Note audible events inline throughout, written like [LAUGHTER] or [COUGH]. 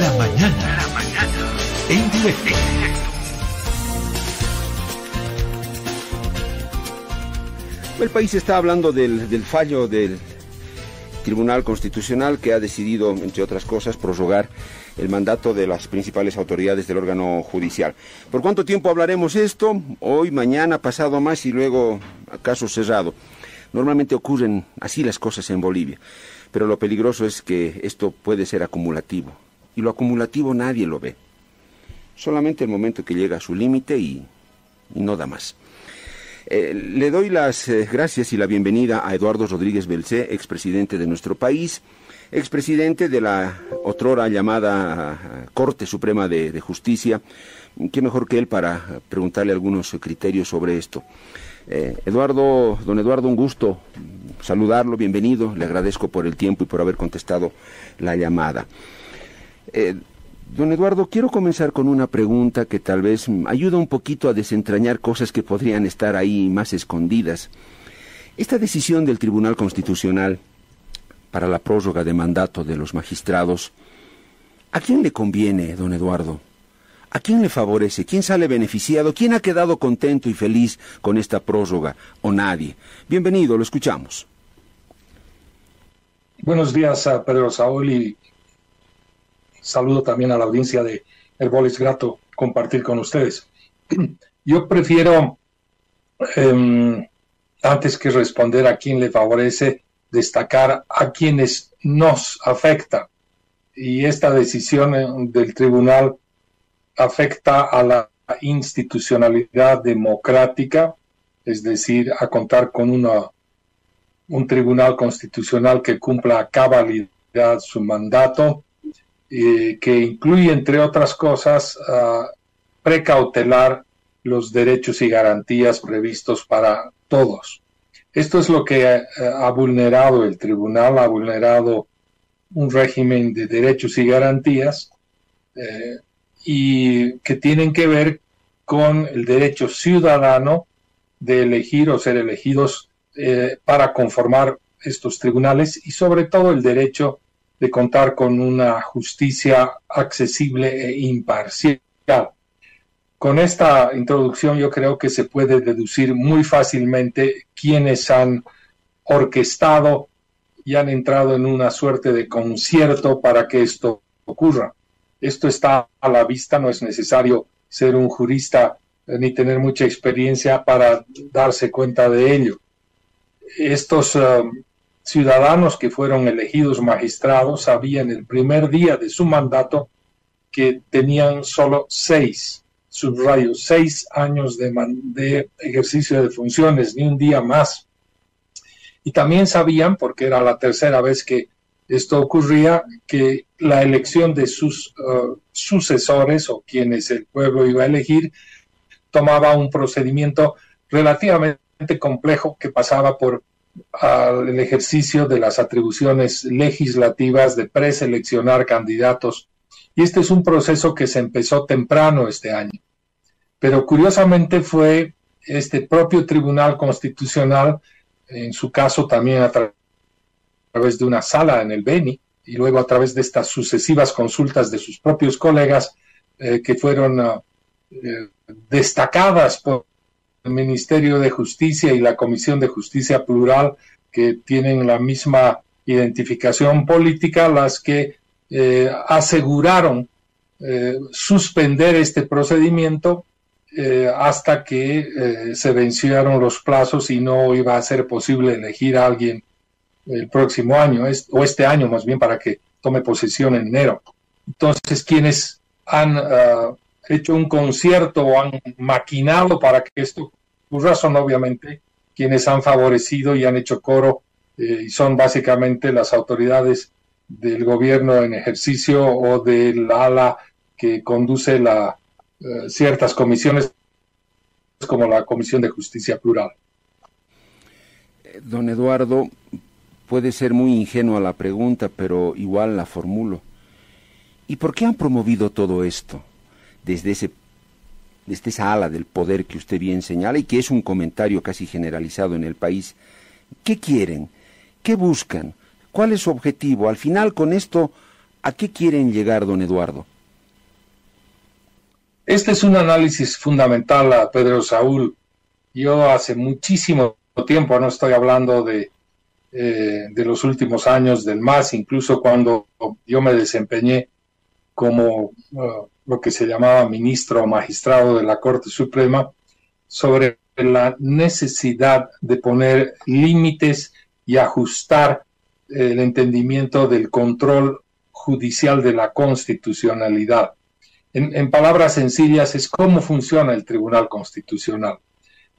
La mañana. La mañana. En directo. El país está hablando del, fallo del Tribunal Constitucional que ha decidido, entre otras cosas, prorrogar el mandato de las principales autoridades del órgano judicial. ¿Por cuánto tiempo hablaremos esto? Hoy, mañana, pasado más y luego caso cerrado. Normalmente ocurren así las cosas en Bolivia, pero lo peligroso es que esto puede ser acumulativo. Y lo acumulativo nadie lo ve. Solamente el momento que llega a su límite y, no da más. Eh, le doy las eh, gracias y la bienvenida a Eduardo Rodríguez Belcé, expresidente de nuestro país, expresidente de la otrora llamada eh, Corte Suprema de, Justicia. ¿Qué mejor que él para preguntarle algunos criterios sobre esto? Eduardo, don Eduardo, un gusto saludarlo, bienvenido, le agradezco por el tiempo y por haber contestado la llamada. Eh, don Eduardo, quiero comenzar con una pregunta que tal vez ayuda un poquito a desentrañar cosas que podrían estar ahí más escondidas. Esta decisión del Tribunal Constitucional para la prórroga de mandato de los magistrados, ¿a quién le conviene, don Eduardo? ¿A quién le favorece? ¿Quién sale beneficiado? ¿Quién ha quedado contento y feliz con esta prórroga? ¿O nadie? Bienvenido, lo escuchamos. Buenos días a Pedro Saúl saludo también a la audiencia de Herboles Grato compartir con ustedes. [CLEARS THROAT] Yo prefiero, eh, antes que responder a quién le favorece, destacar a quienes nos afecta. Y esta decisión del tribunal afecta a la institucionalidad democrática, es decir, a contar con una, un tribunal constitucional que cumpla a cabalidad su mandato, eh, que incluye, entre otras cosas, precautelar los derechos y garantías previstos para todos. Esto es lo que uh, ha vulnerado el tribunal, ha vulnerado un régimen de derechos y garantías. Eh, y que tienen que ver con el derecho ciudadano de elegir o ser elegidos eh, para conformar estos tribunales y sobre todo el derecho de contar con una justicia accesible e imparcial. Con esta introducción yo creo que se puede deducir muy fácilmente quiénes han orquestado y han entrado en una suerte de concierto para que esto ocurra. Esto está a la vista, no es necesario ser un jurista eh, ni tener mucha experiencia para darse cuenta de ello. Estos uh, ciudadanos que fueron elegidos magistrados sabían el primer día de su mandato que tenían solo seis, subrayo, seis años de, ejercicio de funciones, ni un día más. Y también sabían, porque era la tercera vez que esto ocurría que la elección de sus uh, sucesores o quienes el pueblo iba a elegir tomaba un procedimiento relativamente complejo que pasaba por el ejercicio de las atribuciones legislativas de preseleccionar candidatos. Y este es un proceso que se empezó temprano este año. Pero curiosamente fue este propio Tribunal Constitucional, en su caso también a través de una sala en el Beni y luego a través de estas sucesivas consultas de sus propios colegas eh, que fueron uh, eh, destacadas por el Ministerio de Justicia y la Comisión de Justicia Plural que tienen la misma identificación política, las que eh, aseguraron eh, suspender este procedimiento eh, hasta que se vencieron los plazos y no iba a ser posible elegir a alguien el próximo año, o este año más bien, para que tome posesión en enero. Entonces, quienes han uh, hecho un concierto o han maquinado para que esto ocurra son obviamente quienes han favorecido y han hecho coro eh, y son básicamente las autoridades del gobierno en ejercicio o del ala que conduce la, uh, ciertas comisiones como la Comisión de Justicia Plural. Don Eduardo, Puede ser muy ingenua la pregunta, pero igual la formulo. ¿Y por qué han promovido todo esto desde, ese, desde esa ala del poder que usted bien señala y que es un comentario casi generalizado en el país? ¿Qué quieren? ¿Qué buscan? ¿Cuál es su objetivo? Al final con esto ¿A qué quieren llegar, don Eduardo? Este es un análisis fundamental, Pedro Saúl. Yo hace muchísimo tiempo, no estoy hablando de, eh, de los últimos años del MAS, incluso cuando yo me desempeñé como uh, lo que se llamaba ministro o magistrado de la Corte Suprema, sobre la necesidad de poner límites y ajustar el entendimiento del control judicial de la constitucionalidad. En, palabras sencillas, es cómo funciona el Tribunal Constitucional.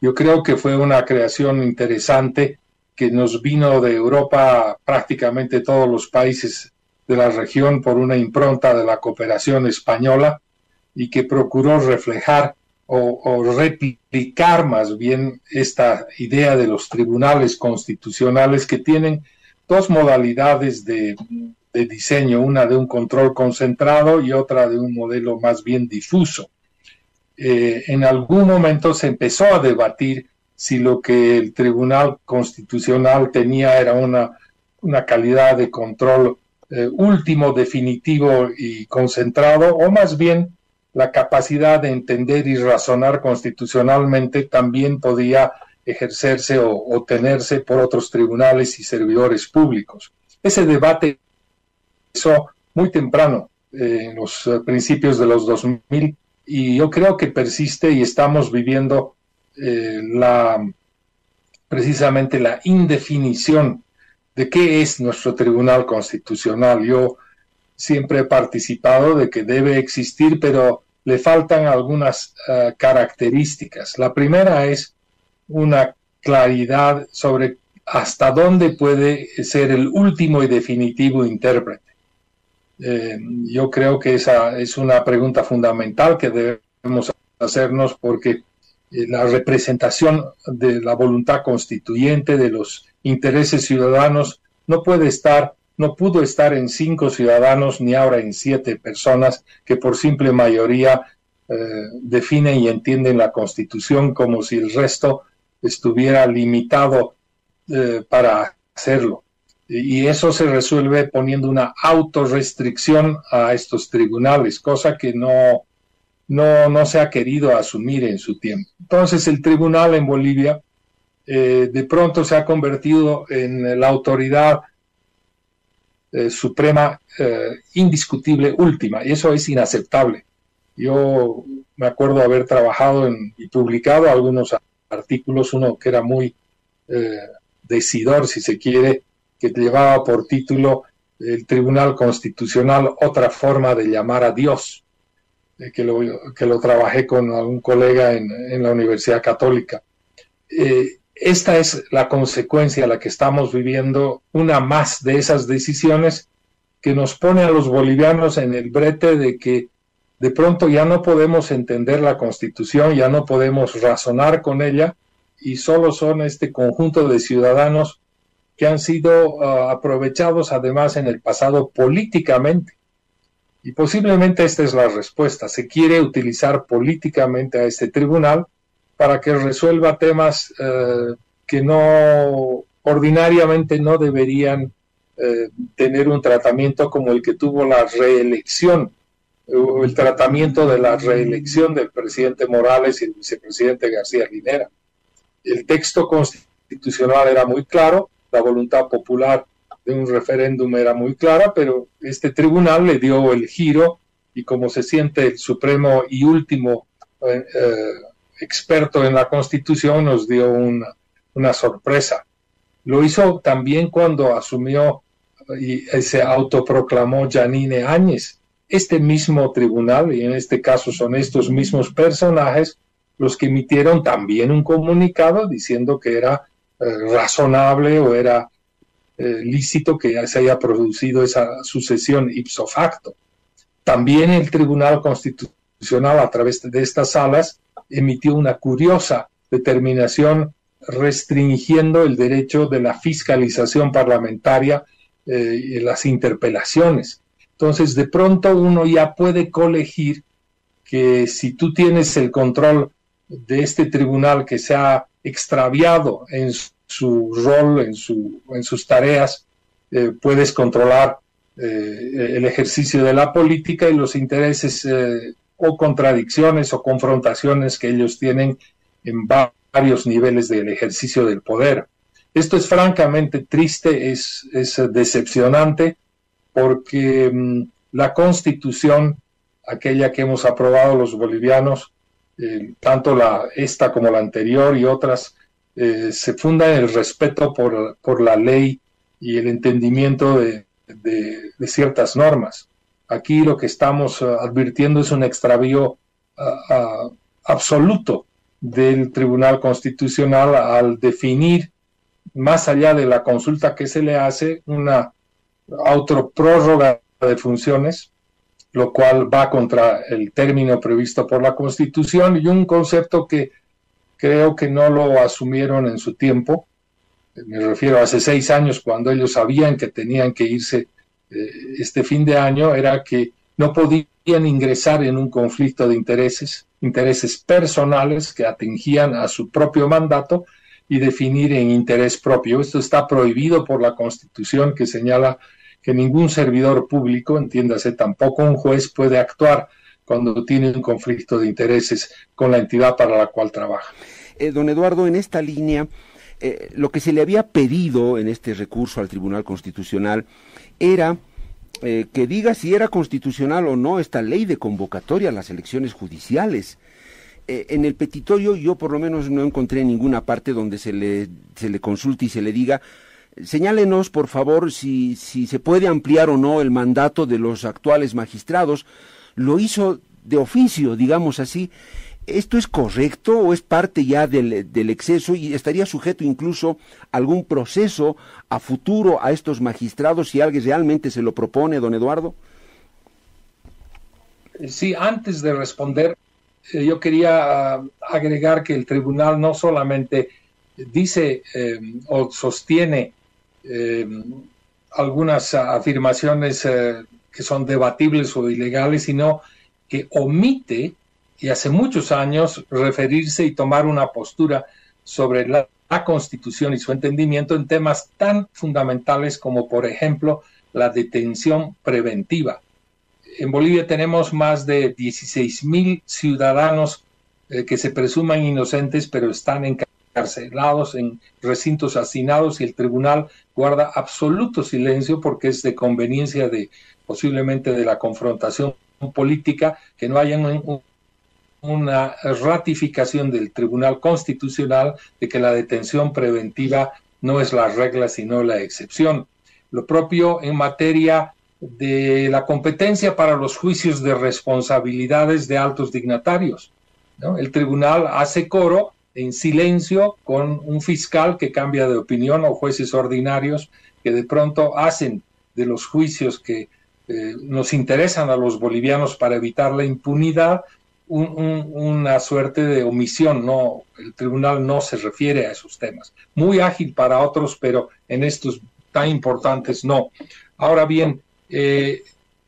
Yo creo que fue una creación interesante que nos vino de Europa prácticamente todos los países de la región por una impronta de la cooperación española y que procuró reflejar o, replicar más bien esta idea de los tribunales constitucionales que tienen dos modalidades de, diseño, una de un control concentrado y otra de un modelo más bien difuso. Eh, en algún momento se empezó a debatir si lo que el Tribunal Constitucional tenía era una, una calidad de control eh, último, definitivo y concentrado, o más bien la capacidad de entender y razonar constitucionalmente también podía ejercerse o, tenerse por otros tribunales y servidores públicos. Ese debate empezó muy temprano, eh, en los eh, principios de los 2000, y yo creo que persiste y estamos viviendo la, precisamente la indefinición de qué es nuestro Tribunal Constitucional. Yo siempre he participado de que debe existir, pero le faltan algunas eh, características. La primera es una claridad sobre hasta dónde puede ser el último y definitivo intérprete. Eh, yo creo que esa es una pregunta fundamental que debemos hacernos porque la representación de la voluntad constituyente, de los intereses ciudadanos, no puede estar no pudo estar en cinco ciudadanos ni ahora en siete personas que por simple mayoría eh, definen y entienden la Constitución como si el resto estuviera limitado eh, para hacerlo. Y eso se resuelve poniendo una autorrestricción a estos tribunales, cosa que no, no, no se ha querido asumir en su tiempo. Entonces el tribunal en Bolivia eh, de pronto se ha convertido en la autoridad eh, suprema, eh, indiscutible, última, y eso es inaceptable. Yo me acuerdo haber trabajado y publicado algunos artículos, uno que era muy eh, decidor, si se quiere, que llevaba por título el Tribunal Constitucional, otra forma de llamar a Dios, que, lo, que lo trabajé con algún colega en, en la Universidad Católica esta es la consecuencia a la que estamos viviendo, una más de esas decisiones que nos pone a los bolivianos en el brete de que de pronto ya no podemos entender la constitución, ya no podemos razonar con ella y solo son este conjunto de ciudadanos que han sido ah, aprovechados además en el pasado políticamente. Y posiblemente esta es la respuesta. Se quiere utilizar políticamente a este tribunal para que resuelva temas eh, que no ordinariamente no deberían eh, tener un tratamiento como el que tuvo la reelección o el tratamiento de la reelección del presidente Morales y el vicepresidente García Linera. El texto constitucional era muy claro, la voluntad popular de un referéndum era muy clara, pero este tribunal le dio el giro y como se siente el supremo y último eh, experto en la Constitución nos dio una, sorpresa. Lo hizo también cuando asumió y se autoproclamó Janine Áñez. Este mismo tribunal, y en este caso son estos mismos personajes, los que emitieron también un comunicado diciendo que era eh, razonable o era eh, lícito que se haya producido esa sucesión ipso facto. También el Tribunal Constitucional, a través de estas salas, emitió una curiosa determinación restringiendo el derecho de la fiscalización parlamentaria eh, y las interpelaciones. Entonces, de pronto uno ya puede colegir que si tú tienes el control de este tribunal que se ha extraviado en su rol, en, su, en sus tareas, eh, puedes controlar el ejercicio de la política y los intereses o contradicciones o confrontaciones que ellos tienen en varios niveles del ejercicio del poder. Esto es francamente triste, es, es decepcionante, porque mm, la constitución, aquella que hemos aprobado los bolivianos, eh, tanto la, esta como la anterior y otras, eh, se funda en el respeto por, por, la ley y el entendimiento de, de, ciertas normas. Aquí lo que estamos uh, advirtiendo es un extravío uh, uh, absoluto del Tribunal Constitucional al definir, más allá de la consulta que se le hace, una autoprórroga de funciones, lo cual va contra el término previsto por la Constitución y un concepto que creo que no lo asumieron en su tiempo. Me refiero a hace seis años, cuando ellos sabían que tenían que irse eh, este fin de año, era que no podían ingresar en un conflicto de intereses, intereses personales que atingían a su propio mandato y definir en interés propio. Esto está prohibido por la Constitución que señala que ningún servidor público, entiéndase, tampoco un juez puede actuar cuando tiene un conflicto de intereses con la entidad para la cual trabaja. Eh, don Eduardo, en esta línea, eh, lo que se le había pedido en este recurso al Tribunal Constitucional era eh, que diga si era constitucional o no esta ley de convocatoria a las elecciones judiciales. en el petitorio yo por lo menos no encontré ninguna parte donde se le, se le consulte y se le diga Señálenos, por favor, si, si se puede ampliar o no el mandato de los actuales magistrados. Lo hizo de oficio, digamos así. ¿Esto es correcto o es parte ya del, del, exceso y estaría sujeto incluso a algún proceso a futuro a estos magistrados si alguien realmente se lo propone, don Eduardo? Sí, antes de responder, eh, yo quería ah, agregar que el tribunal no solamente dice eh, o sostiene eh, algunas afirmaciones que son debatibles o ilegales, sino que omite, y hace muchos años, referirse y tomar una postura sobre la, Constitución y su entendimiento en temas tan fundamentales como, por ejemplo, la detención preventiva. En Bolivia tenemos más de 16 mil ciudadanos eh, que se presuman inocentes, pero están en encarcelados en recintos hacinados y el tribunal guarda absoluto silencio porque es de conveniencia de posiblemente de la confrontación política que no haya una ratificación del Tribunal Constitucional de que la detención preventiva no es la regla sino la excepción. Lo propio en materia de la competencia para los juicios de responsabilidades de altos dignatarios. El tribunal hace coro en silencio con un fiscal que cambia de opinión o jueces ordinarios que de pronto hacen de los juicios que eh, nos interesan a los bolivianos para evitar la impunidad una suerte de omisión, no, el tribunal no se refiere a esos temas. Muy ágil para otros, pero en estos tan importantes no. Ahora bien, eh,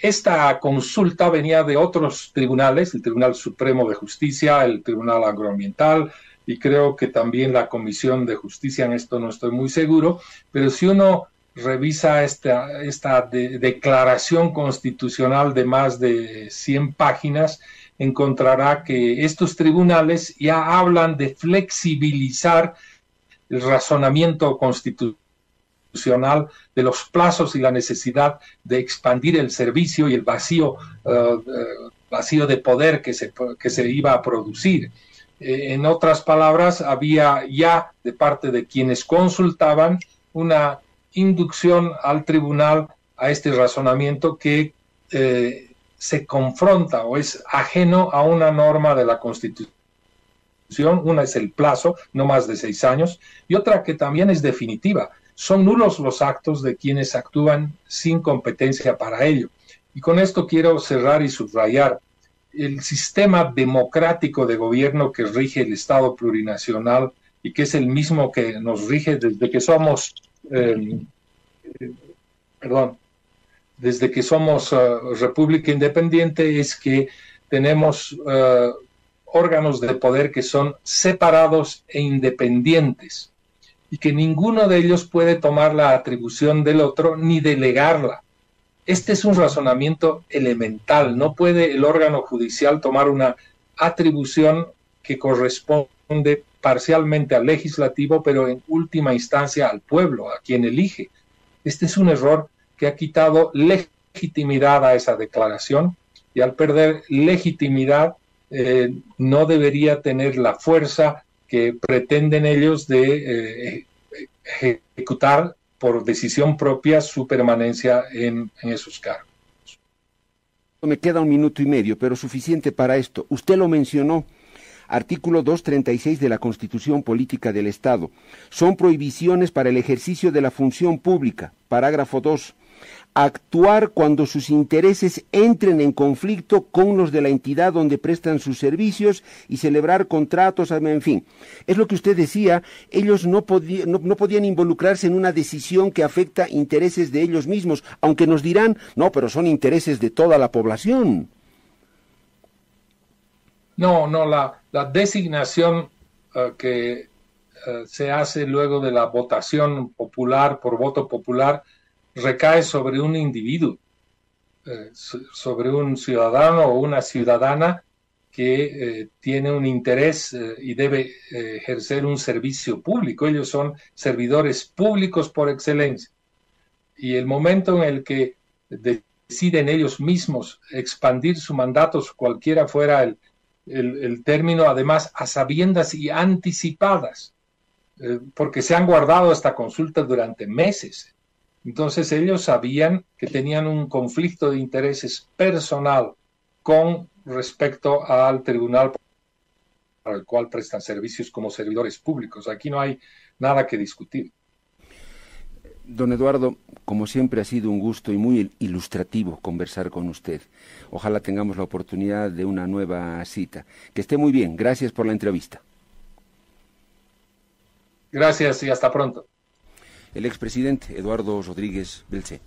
esta consulta venía de otros tribunales, el Tribunal Supremo de Justicia, el Tribunal Agroambiental, y creo que también la Comisión de Justicia, en esto no estoy muy seguro, pero si uno revisa esta, esta declaración constitucional de más de 100 páginas, encontrará que estos tribunales ya hablan de flexibilizar el razonamiento constitucional de los plazos y la necesidad de expandir el servicio y el vacío, uh, uh, vacío de poder que se, que se iba a producir. Eh, en otras palabras, había ya de parte de quienes consultaban una inducción al tribunal a este razonamiento que eh, se confronta o es ajeno a una norma de la Constitución. Una es el plazo, no más de seis años, y otra que también es definitiva. Son nulos los actos de quienes actúan sin competencia para ello. Y con esto quiero cerrar y subrayar el sistema democrático de gobierno que rige el Estado plurinacional y que es el mismo que nos rige desde que somos, em, perdón, desde que somos eh, república independiente es que tenemos eh, órganos de poder que son separados e independientes y que ninguno de ellos puede tomar la atribución del otro ni delegarla. Este es un razonamiento elemental. No puede el órgano judicial tomar una atribución que corresponde parcialmente al legislativo, pero en última instancia al pueblo, a quien elige. Este es un error que ha quitado legitimidad a esa declaración y al perder legitimidad eh, no debería tener la fuerza que pretenden ellos de eh, ejecutar por decisión propia su permanencia en, en esos cargos. Me queda un minuto y medio, pero suficiente para esto. Usted lo mencionó. Artículo 236 de la Constitución Política del Estado. Son prohibiciones para el ejercicio de la función pública. Parágrafo 2 actuar cuando sus intereses entren en conflicto con los de la entidad donde prestan sus servicios y celebrar contratos, en fin. Es lo que usted decía, ellos no, no, podían involucrarse en una decisión que afecta intereses de ellos mismos, aunque nos dirán, no, pero son intereses de toda la población. No, no, la, designación eh, que eh, se hace luego de la votación popular por voto popular recae sobre un individuo, eh, sobre un ciudadano o una ciudadana que tiene un interés y debe ejercer un servicio público. Ellos son servidores públicos por excelencia. Y el momento en el que deciden ellos mismos expandir su mandato, cualquiera fuera el, el término, además a sabiendas y anticipadas, porque se han guardado esta consulta durante meses. Entonces ellos sabían que tenían un conflicto de intereses personal con respecto al tribunal para el cual prestan servicios como servidores públicos. Aquí no hay nada que discutir. Don Eduardo, como siempre ha sido un gusto y muy ilustrativo conversar con usted. Ojalá tengamos la oportunidad de una nueva cita. Que esté muy bien. Gracias por la entrevista. Gracias y hasta pronto el expresidente Eduardo Rodríguez Belcé.